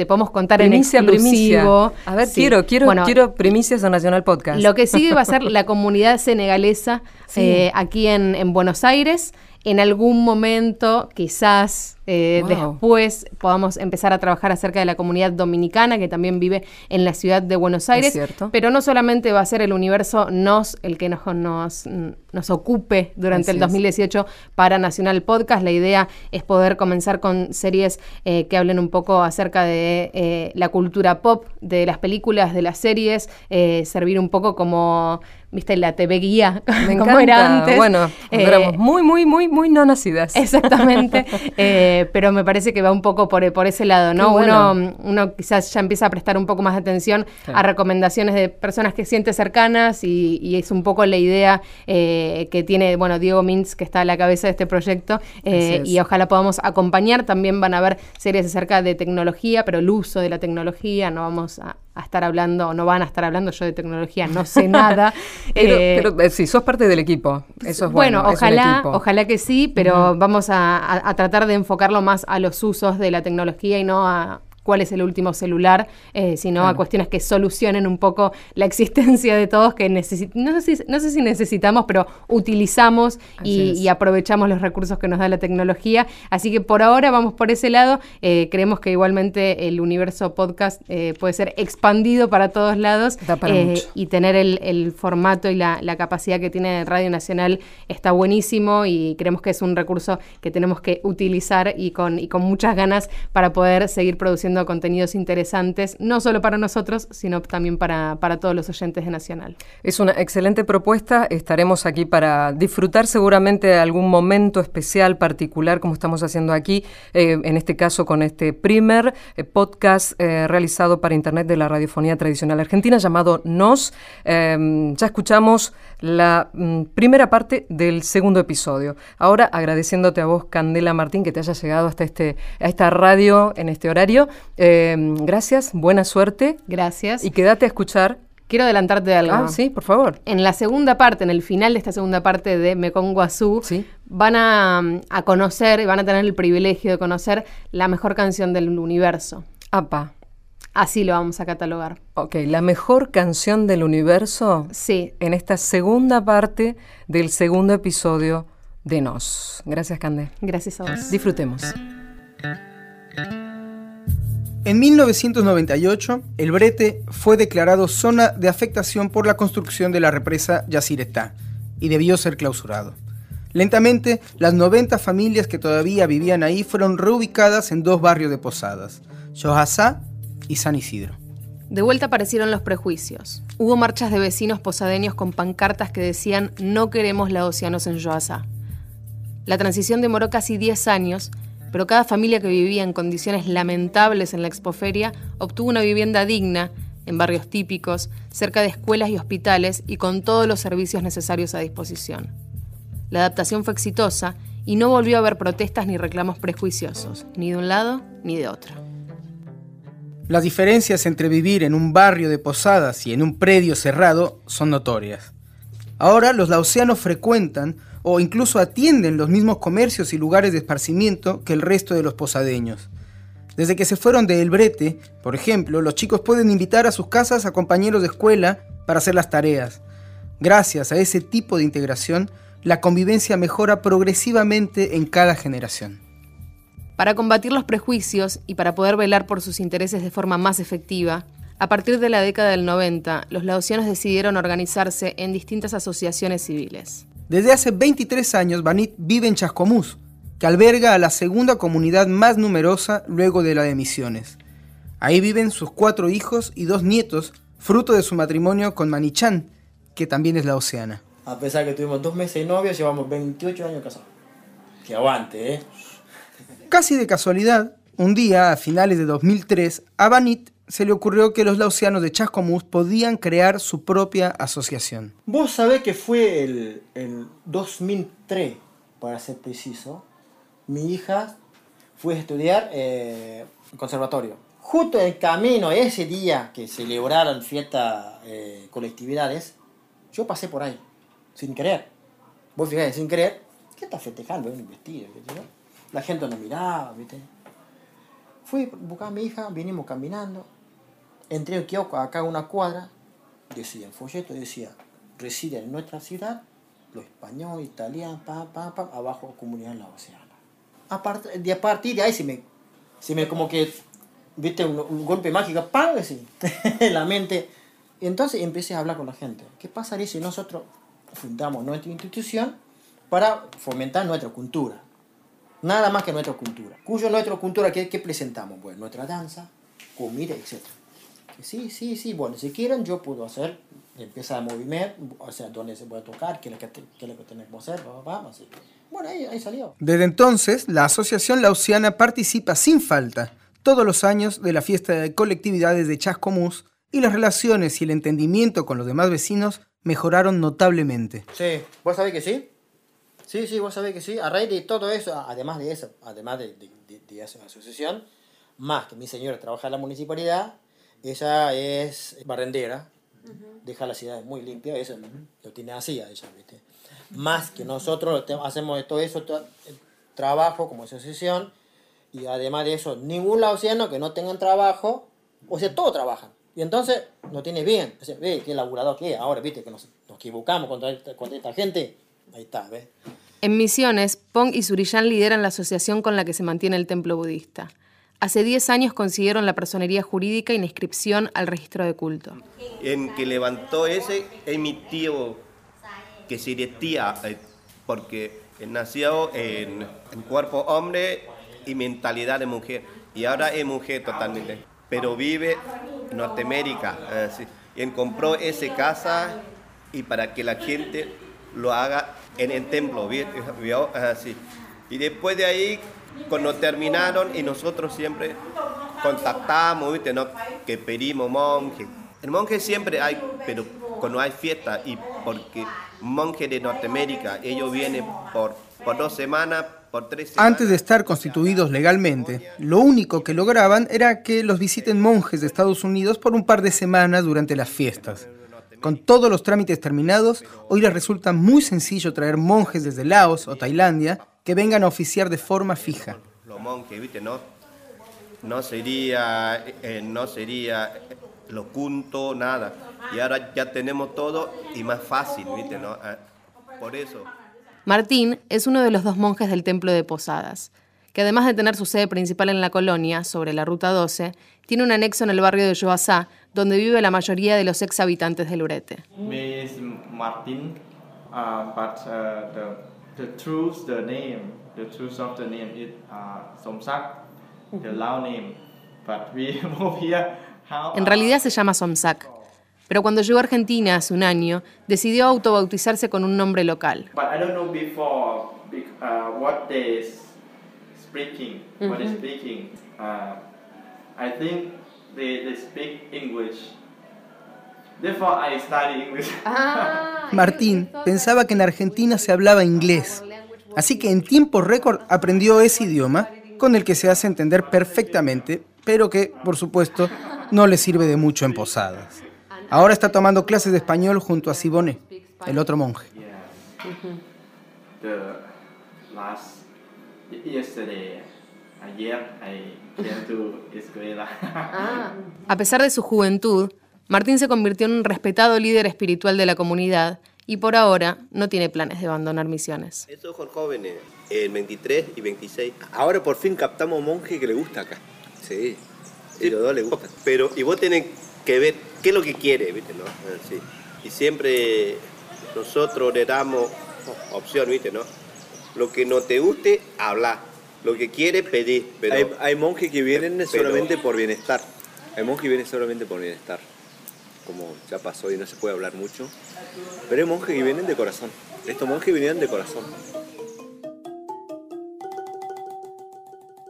te podemos contar Primicia, en primicia. exclusivo. A ver, Sí. quiero, quiero, Bueno, quiero primicias de Nacional Podcast. Lo que sigue va a ser la comunidad senegalesa Sí. eh, aquí en, en Buenos Aires. En algún momento, quizás eh, Wow. después, podamos empezar a trabajar acerca de la comunidad dominicana que también vive en la ciudad de Buenos Aires. Pero no solamente va a ser el universo nos el que nos, nos, nos ocupe durante Así el es. 2018 para Nacional Podcast. La idea es poder comenzar con series eh, que hablen un poco acerca de eh, la cultura pop, de las películas, de las series, servir un poco como, viste, la TV guía, Me como encanta. era antes. Bueno, Eh, éramos muy, muy, muy, muy no nacidas. Exactamente, eh, pero me parece que va un poco por, por ese lado, ¿no? Bueno. uno, uno quizás ya empieza a prestar un poco más de atención a recomendaciones de personas que siente cercanas y, y es un poco la idea eh, que tiene, bueno, Diego Mintz, que está a la cabeza de este proyecto, eh, es. y ojalá podamos acompañar. También van a haber series acerca de tecnología, pero el uso de la tecnología, no vamos a, a estar hablando, o no van a estar hablando yo de tecnología, no sé nada. Pero, Eh, pero, eh, sí, sos parte del equipo. Eso es bueno. un ojalá, ojalá que sí, pero vamos a, a- a tratar de enfocarlo más a los usos de la tecnología y no a cuál es el último celular, eh, sino a cuestiones que solucionen un poco la existencia de todos que no, sé si, no sé si necesitamos, pero utilizamos y, aprovechamos los recursos que nos da la tecnología. Así que por ahora vamos por ese lado. Eh, creemos que igualmente el universo podcast eh, puede ser expandido para todos lados para y tener el, el formato y la, la capacidad que tiene Radio Nacional está buenísimo y creemos que es un recurso que tenemos que utilizar y con, y con muchas ganas para poder seguir produciendo contenidos interesantes, no solo para nosotros, sino también para, para todos los oyentes de Nacional. Es una excelente propuesta. Estaremos aquí para disfrutar seguramente algún momento especial, particular, como estamos haciendo aquí, eh, en este caso con este primer eh, podcast eh, realizado para Internet de la radiofonía tradicional argentina llamado Nos. Em, ya escuchamos la mm, primera parte del segundo episodio. Ahora agradeciéndote a vos, Candela Martín, que te haya llegado hasta este, a esta radio en este horario. Em, gracias, buena suerte. Gracias. Y quédate a escuchar Quiero adelantarte de algo. Ah, sí, por favor. En la segunda parte, en el final de esta segunda parte de Mekong Guazú, van a, a, conocer y van a tener el privilegio de conocer la mejor canción del universo. Apa. Así lo vamos a catalogar. Ok, la mejor canción del universo. Sí. En esta segunda parte del segundo episodio de Nos. Gracias, Cande. Gracias a vos. Disfrutemos. En 1998, el Brete fue declarado zona de afectación por la construcción de la represa Yacyretá y debió ser clausurado. Lentamente, las 90 familias que todavía vivían ahí fueron reubicadas en dos barrios de Posadas, Yohasá y San Isidro. De vuelta aparecieron los prejuicios. Hubo marchas de vecinos posadeños con pancartas que decían no queremos la Océanos en Yohasá. La transición demoró casi 10 años pero cada familia que vivía en condiciones lamentables en la expoferia obtuvo una vivienda digna, en barrios típicos, cerca de escuelas y hospitales y con todos los servicios necesarios a disposición. La adaptación fue exitosa y no volvió a haber protestas ni reclamos prejuiciosos, ni de un lado ni de otro. Las diferencias entre vivir en un barrio de posadas y en un predio cerrado son notorias. Ahora los laosianos frecuentan o incluso atienden los mismos comercios y lugares de esparcimiento que el resto de los posadeños. Desde que se fueron de El Brete, por ejemplo, los chicos pueden invitar a sus casas a compañeros de escuela para hacer las tareas. Gracias a ese tipo de integración, la convivencia mejora progresivamente en cada generación. Para combatir los prejuicios y para poder velar por sus intereses de forma más efectiva, a partir de la década del 90, los laosianos decidieron organizarse en distintas asociaciones civiles. Desde hace 23 años, Banit vive en Chascomús, que alberga a la segunda comunidad más numerosa luego de la de Misiones. Ahí viven sus cuatro hijos y dos nietos, fruto de su matrimonio con Manichan, que también es la Oceana. A pesar que tuvimos dos meses de novia, llevamos 28 años casados. Que aguante, ¿eh? Casi de casualidad, un día, a finales de 2003, a Banit se le ocurrió que los lausianos de Chascomús podían crear su propia asociación. Vos sabés que fue el, el 2003, para ser preciso, mi hija fue a estudiar eh, conservatorio. Justo en el camino, ese día que celebraron fiestas, eh, colectividades, yo pasé por ahí, sin querer. Vos fijate, sin querer, ¿qué estás festejando? Un vestido, La gente no miraba, ¿viste? Fui a buscar a mi hija, vinimos caminando, entré al kiosco acá una cuadra, decía, el folleto decía, reside en nuestra ciudad, los españoles, italianos, pa, pa, pa, abajo comunidad laosiana. A, part de, a partir de ahí se me, se me como que, viste, un, golpe mágico, ¡pam! Así, en la mente. Entonces empecé a hablar con la gente. ¿Qué pasaría si nosotros fundamos nuestra institución para fomentar nuestra cultura? Nada más que nuestra cultura. Cuyo nuestra cultura, ¿qué, qué presentamos? Pues nuestra danza, comida, etcétera sí, sí, sí, bueno, si quieren yo puedo hacer, empieza a moverme, o sea, dónde se puede tocar, qué es lo que, qué es lo que tenemos que hacer, vamos, así. Bueno, ahí, ahí salió. Desde entonces, la Asociación Lausiana participa sin falta todos los años de la fiesta de colectividades de Chascomús y las relaciones y el entendimiento con los demás vecinos mejoraron notablemente. Sí, ¿vos sabés que sí? Sí, sí, vos sabés que sí. A raíz de todo eso, además de eso, además de, de, de, de esa asociación, más que mi señora trabaja en la municipalidad, ella es barrendera, deja la ciudad muy limpia, eso lo tiene así ella, ¿viste? Más que nosotros hacemos todo eso, todo, trabajo como asociación, y además de eso, ningún lausiano que no tengan trabajo, o sea, todos trabajan. Y entonces no tiene bien. O sea, ve qué laburador que es. Ahora, viste, que nos, nos equivocamos contra esta, contra esta gente. Ahí está, ¿ves? En Misiones, Pong y Surillán lideran la asociación con la que se mantiene el templo budista. Hace 10 años consiguieron la personería jurídica y la inscripción al registro de culto. En que levantó ese es mi tío, que sería tía, eh, porque nació en, en cuerpo hombre y mentalidad de mujer. y ahora es mujer totalmente, pero vive en Norteamérica. así. Y él compró esa casa y para que la gente lo haga en el templo, ¿vi- ¿vio? Y después de ahí, cuando terminaron, y nosotros siempre contactamos, ¿viste? ¿no? que pedimos monje. El monje siempre hay, pero cuando hay fiesta, y porque monje de Norteamérica, ellos vienen por, por dos semanas, por tres semanas. Antes de estar constituidos legalmente, lo único que lograban era que los visiten monjes de Estados Unidos por un par de semanas durante las fiestas. Con todos los trámites terminados, hoy les resulta muy sencillo traer monjes desde Laos o Tailandia que vengan a oficiar de forma fija. los monjes, ¿viste? No, no sería, eh, no sería lo junto, nada. Y ahora ya tenemos todo y más fácil, ¿viste? No? Ah, Por eso. Martín es uno de los dos monjes del templo de Posadas, que además de tener su sede principal en la colonia, sobre la Ruta 12, tiene un anexo en el barrio de Yoasá, donde vive la mayoría de los ex habitantes del Urete. Me is Martin, uh, but uh, the the truth, the name, the truth of the name is uh, Somsak, the Lao name. But we move here. How? En realidad se llama Somsak, pero cuando llegó a Argentina hace un año, decidió autobautizarse con un nombre local. But I don't know before uh, what they speaking, what is Mhm. speaking. Uh, I think they, they speak English. Therefore, I study English. Martín pensaba que en Argentina se hablaba inglés, así que en tiempo récord aprendió ese idioma con el que se hace entender perfectamente, pero que, por supuesto, no le sirve de mucho en posadas. Ahora está tomando clases de español junto a Sibone, el otro monje. the last yesterday, ayer, I came to escuela. A pesar de su juventud, Martín se convirtió en un respetado líder espiritual de la comunidad y por ahora no tiene planes de abandonar misiones. Esos son jóvenes, el 23 y 26. Ahora por fin captamos un monje que le gusta acá. Sí. Y los dos le gusta. Pero, y vos tenés que ver qué es lo que quiere, ¿viste? No? Ah, sí. Y siempre nosotros le damos opción, ¿viste? No? Lo que no te guste, habla. Lo que quiere, pedir. Pero, hay, hay monjes que vienen pero- solamente por bienestar. Hay monjes que vienen solamente por bienestar. Como ya pasó y no se puede hablar mucho. Pero hay monjes que vienen de corazón. Estos monjes vinieron de corazón.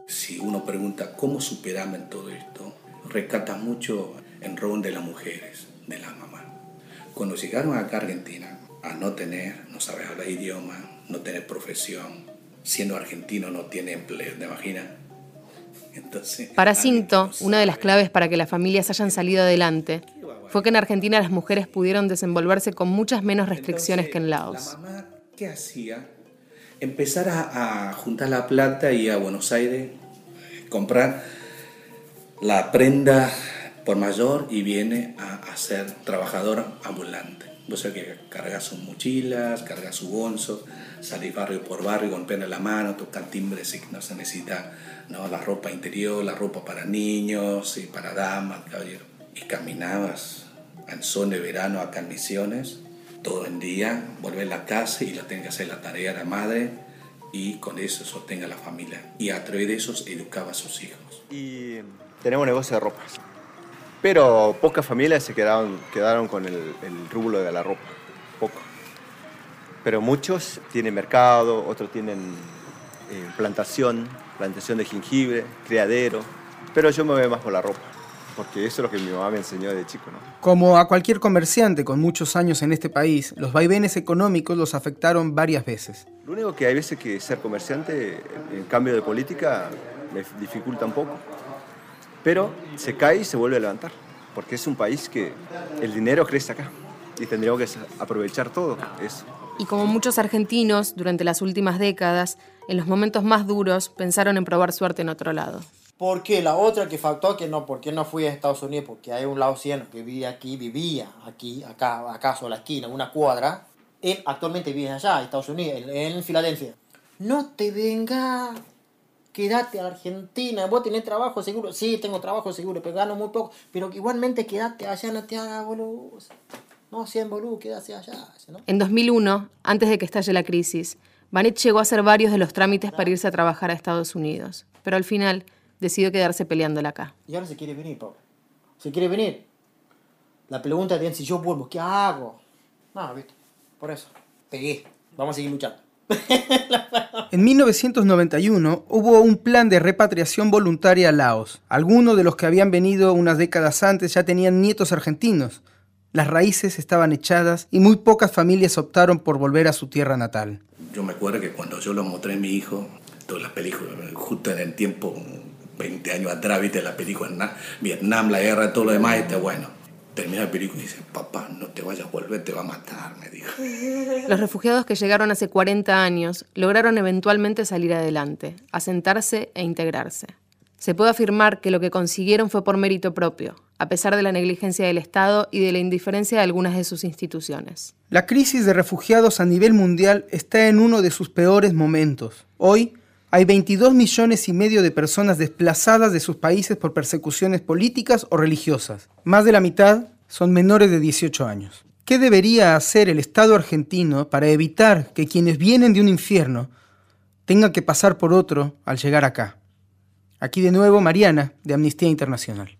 Si uno pregunta cómo superamos en todo esto, rescata mucho el rol de las mujeres, de las mamás. Cuando llegaron acá a Argentina, a no tener, no saber hablar idioma, no tener profesión, siendo argentino no tiene empleo, ¿te imaginas? Entonces, Para Cinto, una de las claves para que las familias hayan salido adelante fue que en Argentina las mujeres pudieron desenvolverse con muchas menos restricciones que en Laos. ¿qué hacía? Empezar a, a juntar la plata y a Buenos Aires, comprar la prenda por mayor y viene a, a ser trabajadora ambulante. Vos sabés que carga sus mochilas, carga su bolso, salir barrio por barrio, golpear la mano, tocar timbre si no se necesita ¿no? la ropa interior, la ropa para niños y para damas, caballero. Y caminabas en son de verano acá en Misiones, todo el día, volver a la casa y la tenga que hacer la tarea de la madre y con eso sostenga la familia. Y a través de eso educaba a sus hijos. Y tenemos negocio de ropas. Pero pocas familias se quedaron, quedaron con el, el rublo de la ropa. Poco. Pero muchos tienen mercado, otros tienen eh, plantación, plantación de jengibre, criadero. Pero yo me voy más por la ropa, porque eso es lo que mi mamá me enseñó de chico, ¿no? Como a cualquier comerciante con muchos años en este país, los vaivenes económicos los afectaron varias veces. Lo único que hay veces que ser comerciante, en cambio de política, me dificulta un poco. Pero se cae y se vuelve a levantar, porque es un país que el dinero crece acá y tendríamos que aprovechar todo eso. Y como muchos argentinos, durante las últimas décadas, en los momentos más duros pensaron en probar suerte en otro lado. Porque la otra que faltó que no, ¿por qué no fui a Estados Unidos? Porque hay un laosiano que vivía aquí, vivía aquí, acá, acaso a la esquina, una cuadra. Él actualmente vive allá, en Estados Unidos, en, en Filadelfia. No te venga, quédate a la Argentina, vos tenés trabajo seguro. Sí, tengo trabajo seguro, pero gano muy poco. Pero igualmente quédate allá, no te hagas boludo. No sean boludo, quédate allá. ¿no? En 2001, antes de que estalle la crisis, Vanet llegó a hacer varios de los trámites para irse a trabajar a Estados Unidos, pero al final decidió quedarse peleándola acá. Y ahora se quiere venir, Pablo. Se quiere venir. La pregunta es si yo vuelvo, ¿qué hago? No, viste. Por eso. Pegué. Vamos a seguir luchando. En 1991 hubo un plan de repatriación voluntaria a Laos. Algunos de los que habían venido unas décadas antes ya tenían nietos argentinos. Las raíces estaban echadas y muy pocas familias optaron por volver a su tierra natal. Yo me acuerdo que cuando yo lo mostré a mi hijo, todas las películas, justo en el tiempo, 20 años atrás, viste la película Vietnam, la guerra, todo lo demás, este bueno termina el película y dice, papá, no te vayas a volver, te va a matar, me dijo. Los refugiados que llegaron hace 40 años lograron eventualmente salir adelante, asentarse e integrarse. Se puede afirmar que lo que consiguieron fue por mérito propio, a pesar de la negligencia del Estado y de la indiferencia de algunas de sus instituciones. La crisis de refugiados a nivel mundial está en uno de sus peores momentos. Hoy, hay 22 millones y medio de personas desplazadas de sus países por persecuciones políticas o religiosas. Más de la mitad son menores de 18 años. ¿Qué debería hacer el Estado argentino para evitar que quienes vienen de un infierno tengan que pasar por otro al llegar acá? Aquí de nuevo Mariana, de Amnistía Internacional.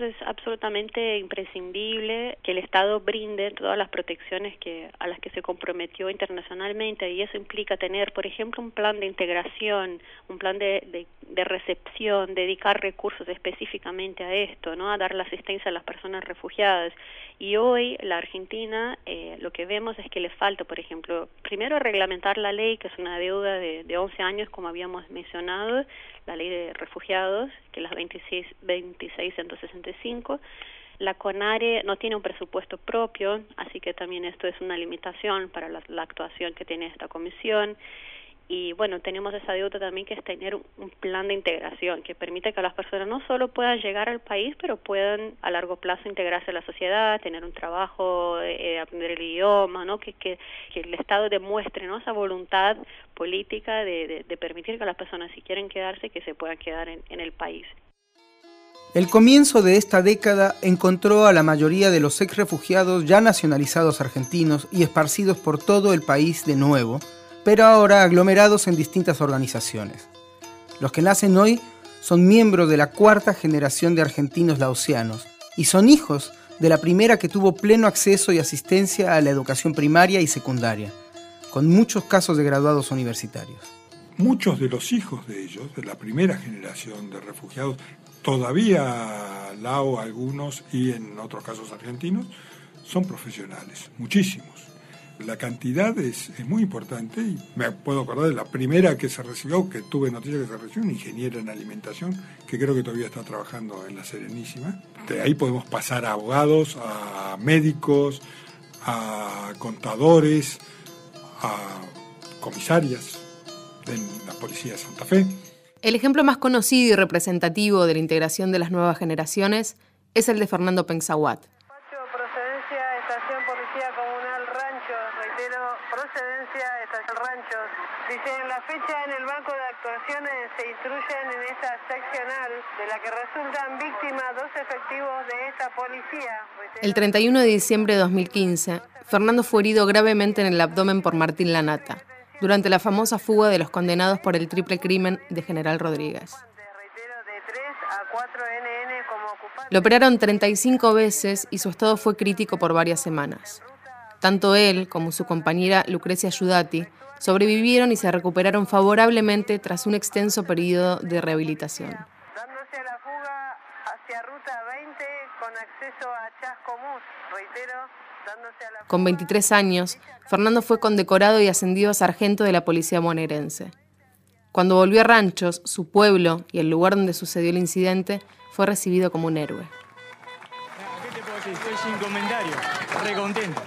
Es absolutamente imprescindible que el Estado brinde todas las protecciones que, a las que se comprometió internacionalmente y eso implica tener, por ejemplo, un plan de integración, un plan de, de, recepción, dedicar recursos específicamente a esto, ¿no? a dar la asistencia a las personas refugiadas. Y hoy la Argentina eh, lo que vemos es que le falta, por ejemplo, primero reglamentar la ley, que es una deuda de, de 11 años, como habíamos mencionado, la ley de refugiados, que es la 26, 2665. La CONARE no tiene un presupuesto propio, así que también esto es una limitación para la, la actuación que tiene esta comisión y bueno, tenemos esa deuda también que es tener un plan de integración que permite que las personas no solo puedan llegar al país, pero puedan a largo plazo integrarse a la sociedad, tener un trabajo, eh, aprender el idioma, ¿no? Que, el Estado demuestre ¿no? esa voluntad política de, de, permitir que las personas, si quieren quedarse, que se puedan quedar en el país. El comienzo de esta década encontró a la mayoría de los ex refugiados ya nacionalizados argentinos y esparcidos por todo el país de nuevo, pero ahora aglomerados en distintas organizaciones. Los que nacen hoy son miembros de la cuarta generación de argentinos laosianos y son hijos de la primera que tuvo pleno acceso y asistencia a la educación primaria y secundaria, con muchos casos de graduados universitarios. Muchos de los hijos de ellos, de la primera generación de refugiados, todavía lao algunos y en otros casos argentinos, son profesionales, muchísimos la cantidad es, muy importante y me puedo acordar de la primera que se recibió, que tuve noticia que se recibió, una ingeniera en alimentación, que creo que todavía está trabajando en la Serenísima. De ahí podemos pasar a abogados, a médicos, a contadores, a comisarias de la Policía de Santa Fe. El ejemplo más conocido y representativo de la integración de las nuevas generaciones es el de Fernando Pensaguat, Dice, en la fecha en el banco de actuaciones se instruyen en esta seccional de la que resultan víctimas dos efectivos de esta policía. El 31 de diciembre de 2015, Fernando fue herido gravemente en el abdomen por Martín Lanata, durante la famosa fuga de los condenados por el triple crimen de General Rodríguez. Lo operaron 35 veces y su estado fue crítico por varias semanas. Tanto él como su compañera Lucrecia Ayudati sobrevivieron y se recuperaron favorablemente tras un extenso periodo de rehabilitación. Dándose a la fuga hacia Ruta 20 con acceso a reitero, Con 23 años, Fernando fue condecorado y ascendido a sargento de la policía bonaerense. Cuando volvió a Ranchos, su pueblo y el lugar donde sucedió el incidente, fue recibido como un héroe. ¿Qué te puedo decir? Estoy sin comentario, re contento.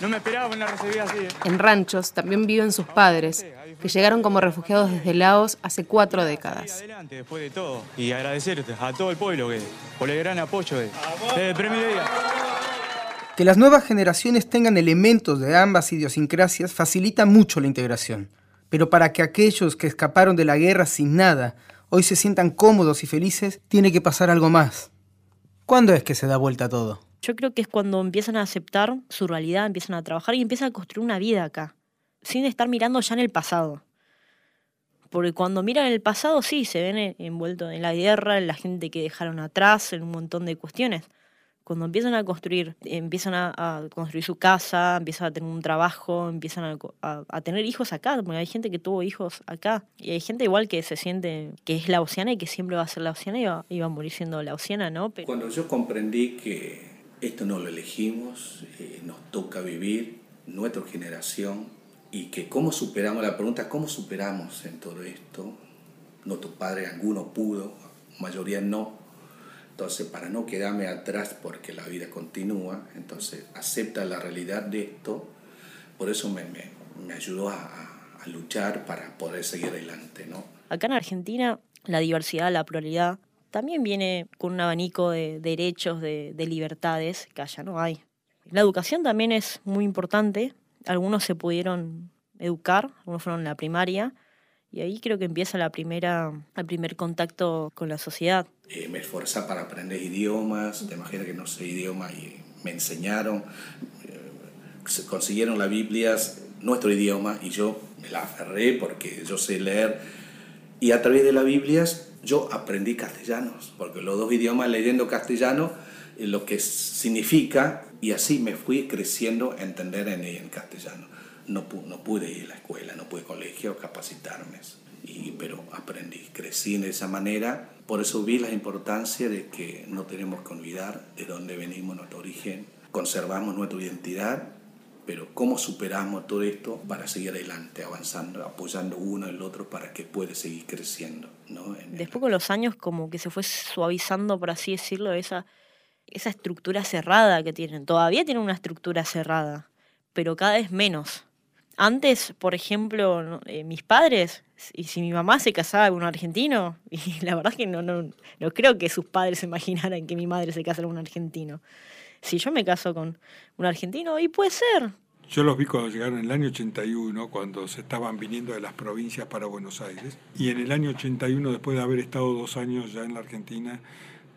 No me esperaba una recibida así. ¿eh? En ranchos también viven sus padres, que llegaron como refugiados desde Laos hace cuatro décadas. Adelante, después de todo. Y agradecerte a todo el pueblo que, por el gran apoyo de, desde el primer día. Que las nuevas generaciones tengan elementos de ambas idiosincrasias facilita mucho la integración. Pero para que aquellos que escaparon de la guerra sin nada hoy se sientan cómodos y felices, tiene que pasar algo más. ¿Cuándo es que se da vuelta todo? Yo creo que es cuando empiezan a aceptar su realidad, empiezan a trabajar y empiezan a construir una vida acá, sin estar mirando ya en el pasado. Porque cuando miran el pasado, sí, se ven envueltos en la guerra, en la gente que dejaron atrás, en un montón de cuestiones. Cuando empiezan a construir, empiezan a, construir su casa, empiezan a tener un trabajo, empiezan a, tener hijos acá, porque hay gente que tuvo hijos acá. Y hay gente igual que se siente que es la oceana y que siempre va a ser la oceana y va, a morir siendo la oceana, ¿no? Cuando yo comprendí que esto no lo elegimos, eh, nos toca vivir, nuestra generación, y que cómo superamos, la pregunta cómo superamos en todo esto, nuestro padre alguno pudo, mayoría no, entonces para no quedarme atrás porque la vida continúa, entonces acepta la realidad de esto, por eso me, me, ayudó a, a, luchar para poder seguir adelante. ¿no? Acá en Argentina la diversidad, la pluralidad, también viene con un abanico de derechos, de, de libertades que allá no hay. La educación también es muy importante, algunos se pudieron educar, algunos fueron en la primaria, y ahí creo que empieza la primera, el primer contacto con la sociedad. Eh, me esforcé para aprender idiomas, te imaginas que no sé idioma y me enseñaron, eh, consiguieron las Biblias, nuestro idioma, y yo me la aferré porque yo sé leer, y a través de las Biblias yo aprendí castellano, porque los dos idiomas leyendo castellano, lo que significa y así me fui creciendo a entender en, en castellano. No, no pude ir a la escuela, no pude colegio, capacitarme, y, pero aprendí, crecí de esa manera. Por eso vi la importancia de que no tenemos que olvidar de dónde venimos, nuestro origen, conservamos nuestra identidad, pero cómo superamos todo esto para seguir adelante, avanzando, apoyando uno al otro para que pueda seguir creciendo. ¿no? Después con los años como que se fue suavizando, por así decirlo, esa esa estructura cerrada que tienen. Todavía tienen una estructura cerrada, pero cada vez menos. Antes, por ejemplo, eh, mis padres, y si mi mamá se casaba con un argentino, y la verdad es que no, no, no creo que sus padres se imaginaran que mi madre se casara con un argentino. Si yo me caso con un argentino, y puede ser. Yo los vi cuando llegaron en el año 81, cuando se estaban viniendo de las provincias para Buenos Aires. Y en el año 81, después de haber estado dos años ya en la Argentina,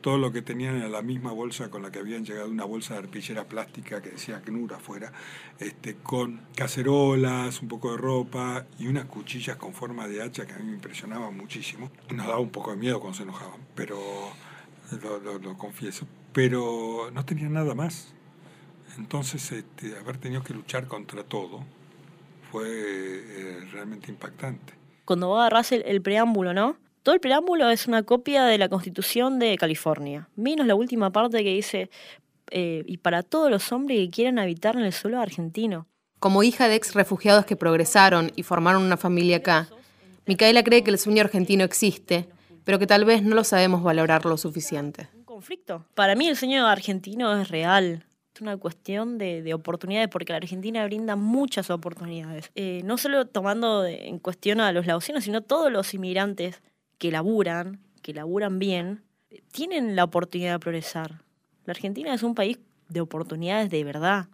todo lo que tenían era la misma bolsa con la que habían llegado, una bolsa de arpillera plástica que decía CNUR afuera, este, con cacerolas, un poco de ropa y unas cuchillas con forma de hacha que a mí me impresionaban muchísimo. Nos daba un poco de miedo cuando se enojaban, pero lo, confieso. Pero no tenían nada más. Entonces, este, haber tenido que luchar contra todo fue eh, realmente impactante. Cuando vos agarrás el preámbulo, ¿no? Todo el preámbulo es una copia de la Constitución de California, menos la última parte que dice, eh, y para todos los hombres que quieran habitar en el suelo argentino. Como hija de ex refugiados que progresaron y formaron una familia acá, Micaela cree que el sueño argentino existe, pero que tal vez no lo sabemos valorar lo suficiente. Un conflicto. Para mí el sueño argentino es real. Es una cuestión de, oportunidades, porque la Argentina brinda muchas oportunidades. Eh, no solo tomando en cuestión a los laosinos, sino todos los inmigrantes que laburan, que laburan bien, tienen la oportunidad de progresar. La Argentina es un país de oportunidades de verdad,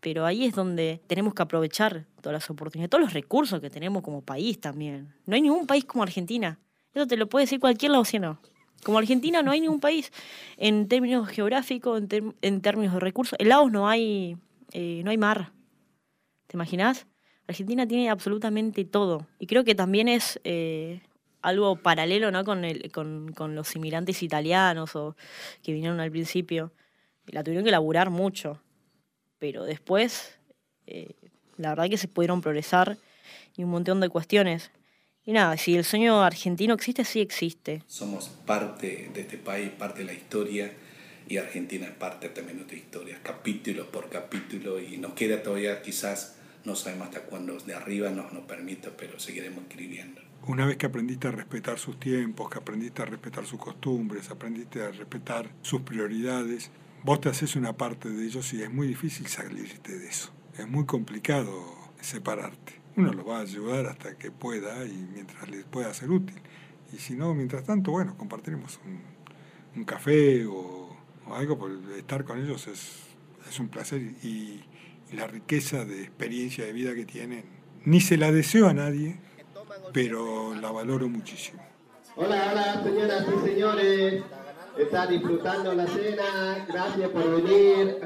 pero ahí es donde tenemos que aprovechar todas las oportunidades, todos los recursos que tenemos como país también. No hay ningún país como Argentina. Eso te lo puede decir cualquier lausiano. Como Argentina no hay ningún país en términos geográficos, en, términos de recursos. En Laos no hay, eh, no hay mar. ¿Te imaginas? Argentina tiene absolutamente todo. Y creo que también es eh, algo paralelo ¿no? con, los inmigrantes italianos o que vinieron al principio. La tuvieron que laburar mucho, pero después eh, la verdad que se pudieron progresar y un montón de cuestiones. Y nada, si el sueño argentino existe, sí existe. Somos parte de este país, parte de la historia, y Argentina es parte también de nuestra historia, capítulo por capítulo, y nos queda todavía quizás, no sabemos hasta cuándo de arriba nos, nos permita, pero seguiremos escribiendo una vez que aprendiste a respetar sus tiempos, que aprendiste a respetar sus costumbres, aprendiste a respetar sus prioridades, vos te haces una parte de ellos y es muy difícil salirte de eso. Es muy complicado separarte. Uno lo va a ayudar hasta que pueda y mientras les pueda ser útil. Y si no, mientras tanto, bueno, compartiremos un, café o, algo, porque estar con ellos es, es un placer y, y la riqueza de experiencia de vida que tienen. Ni se la deseo a nadie, pero la valoro muchísimo. Hola, hola, señoras y señores. Está disfrutando la cena. Gracias por venir.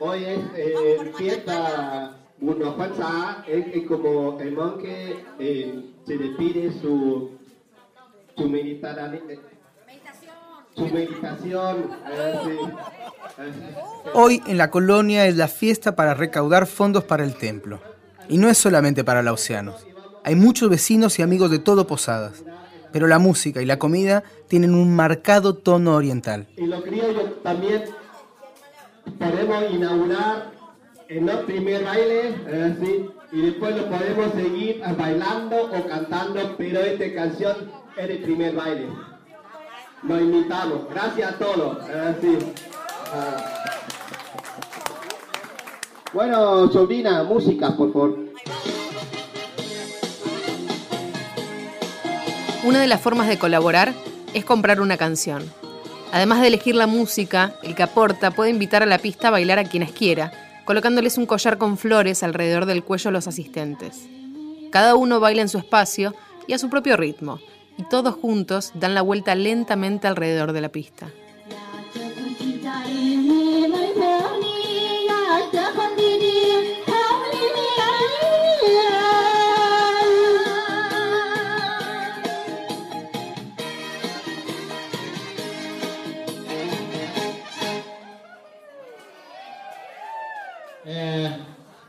Hoy es eh, fiesta una ofensa es, como el monje eh, se le pide su, su meditación. Su meditación. Hoy en la colonia es la fiesta para recaudar fondos para el templo. Y no es solamente para lausianos. Hay muchos vecinos y amigos de todo Posadas. Pero la música y la comida tienen un marcado tono oriental. Y los criollos también podemos inaugurar el primer baile, ¿sí? y después lo podemos seguir bailando o cantando, pero esta canción es el primer baile. Lo invitamos. Gracias a todos. ¿sí? Ah. Bueno, sobrina, música, por favor. Una de las formas de colaborar es comprar una canción. Además de elegir la música, el que aporta puede invitar a la pista a bailar a quienes quiera, colocándoles un collar con flores alrededor del cuello a los asistentes. Cada uno baila en su espacio y a su propio ritmo, y todos juntos dan la vuelta lentamente alrededor de la pista.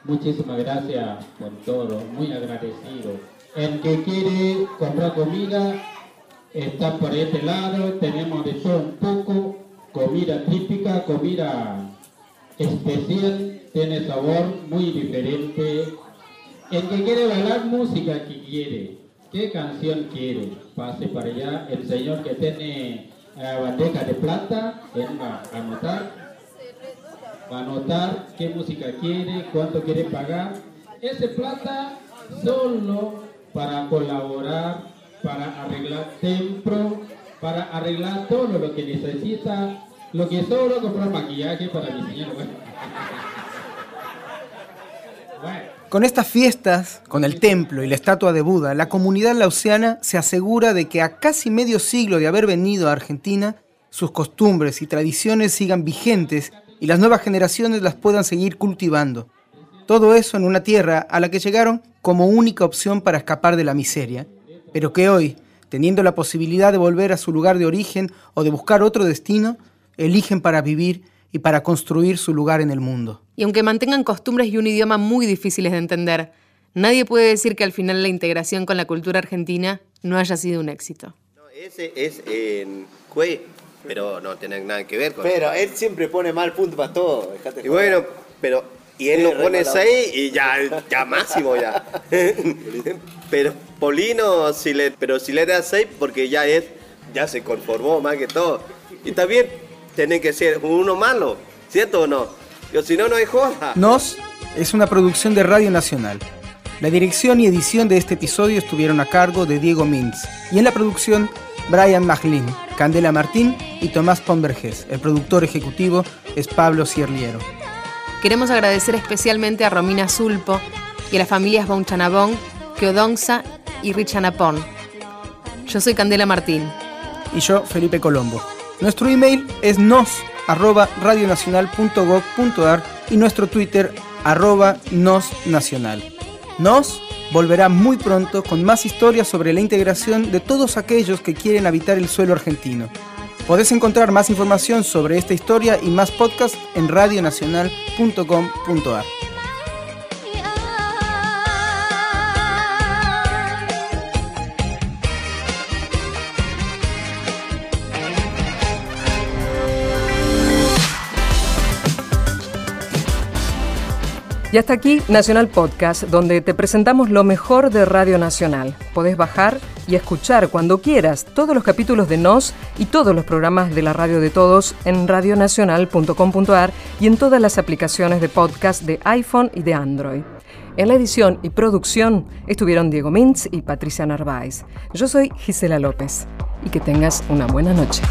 Muchísimas gracias por todo, muy agradecido. El que quiere comprar comida está por este lado, tenemos de todo un poco, comida típica, comida especial, tiene sabor muy diferente. El que quiere bailar música que quiere, qué canción quiere, pase para allá. El señor que tiene eh, bandeja de plata, anotar va a anotar qué música quiere, cuánto quiere pagar. Ese plata solo para colaborar, para arreglar templo, para arreglar todo lo que necesita, lo que solo comprar maquillaje para mi señor. Con estas fiestas, con el templo y la estatua de Buda, la comunidad lausiana se asegura de que a casi medio siglo de haber venido a Argentina, sus costumbres y tradiciones sigan vigentes y las nuevas generaciones las puedan seguir cultivando. Todo eso en una tierra a la que llegaron como única opción para escapar de la miseria, pero que hoy, teniendo la posibilidad de volver a su lugar de origen o de buscar otro destino, eligen para vivir y para construir su lugar en el mundo. Y aunque mantengan costumbres y un idioma muy difíciles de entender, nadie puede decir que al final la integración con la cultura argentina no haya sido un éxito. ese es en pero no tiene nada que ver con Pero él siempre pone mal punto para todo. y bueno, pero y él lo pone 6 y ya, ya máximo ya. pero Polino, si le, pero si le da 6 porque ya es, ya se conformó más que todo. Y también tiene que ser uno malo, ¿cierto o no? Yo si no, no hay joda. Nos es una producción de Radio Nacional. La dirección y edición de este episodio estuvieron a cargo de Diego Mintz. Y en la producción, Brian Maglin, Candela Martín y Tomás Pomberges. El productor ejecutivo es Pablo Cierliero. Queremos agradecer especialmente a Romina Zulpo y a las familias Bonchanabón, Keodonza y Richanapón. Yo soy Candela Martín. Y yo, Felipe Colombo. Nuestro email es nos@radionacional.gov.ar y nuestro Twitter arroba nosnacional. Nos volverá muy pronto con más historias sobre la integración de todos aquellos que quieren habitar el suelo argentino. Podés encontrar más información sobre esta historia y más podcasts en radionacional.com.ar. Y hasta aquí Nacional Podcast, donde te presentamos lo mejor de Radio Nacional. Podés bajar y escuchar cuando quieras todos los capítulos de Nos y todos los programas de la radio de todos en radionacional.com.ar y en todas las aplicaciones de podcast de iPhone y de Android. En la edición y producción estuvieron Diego Mintz y Patricia Narváez. Yo soy Gisela López y que tengas una buena noche.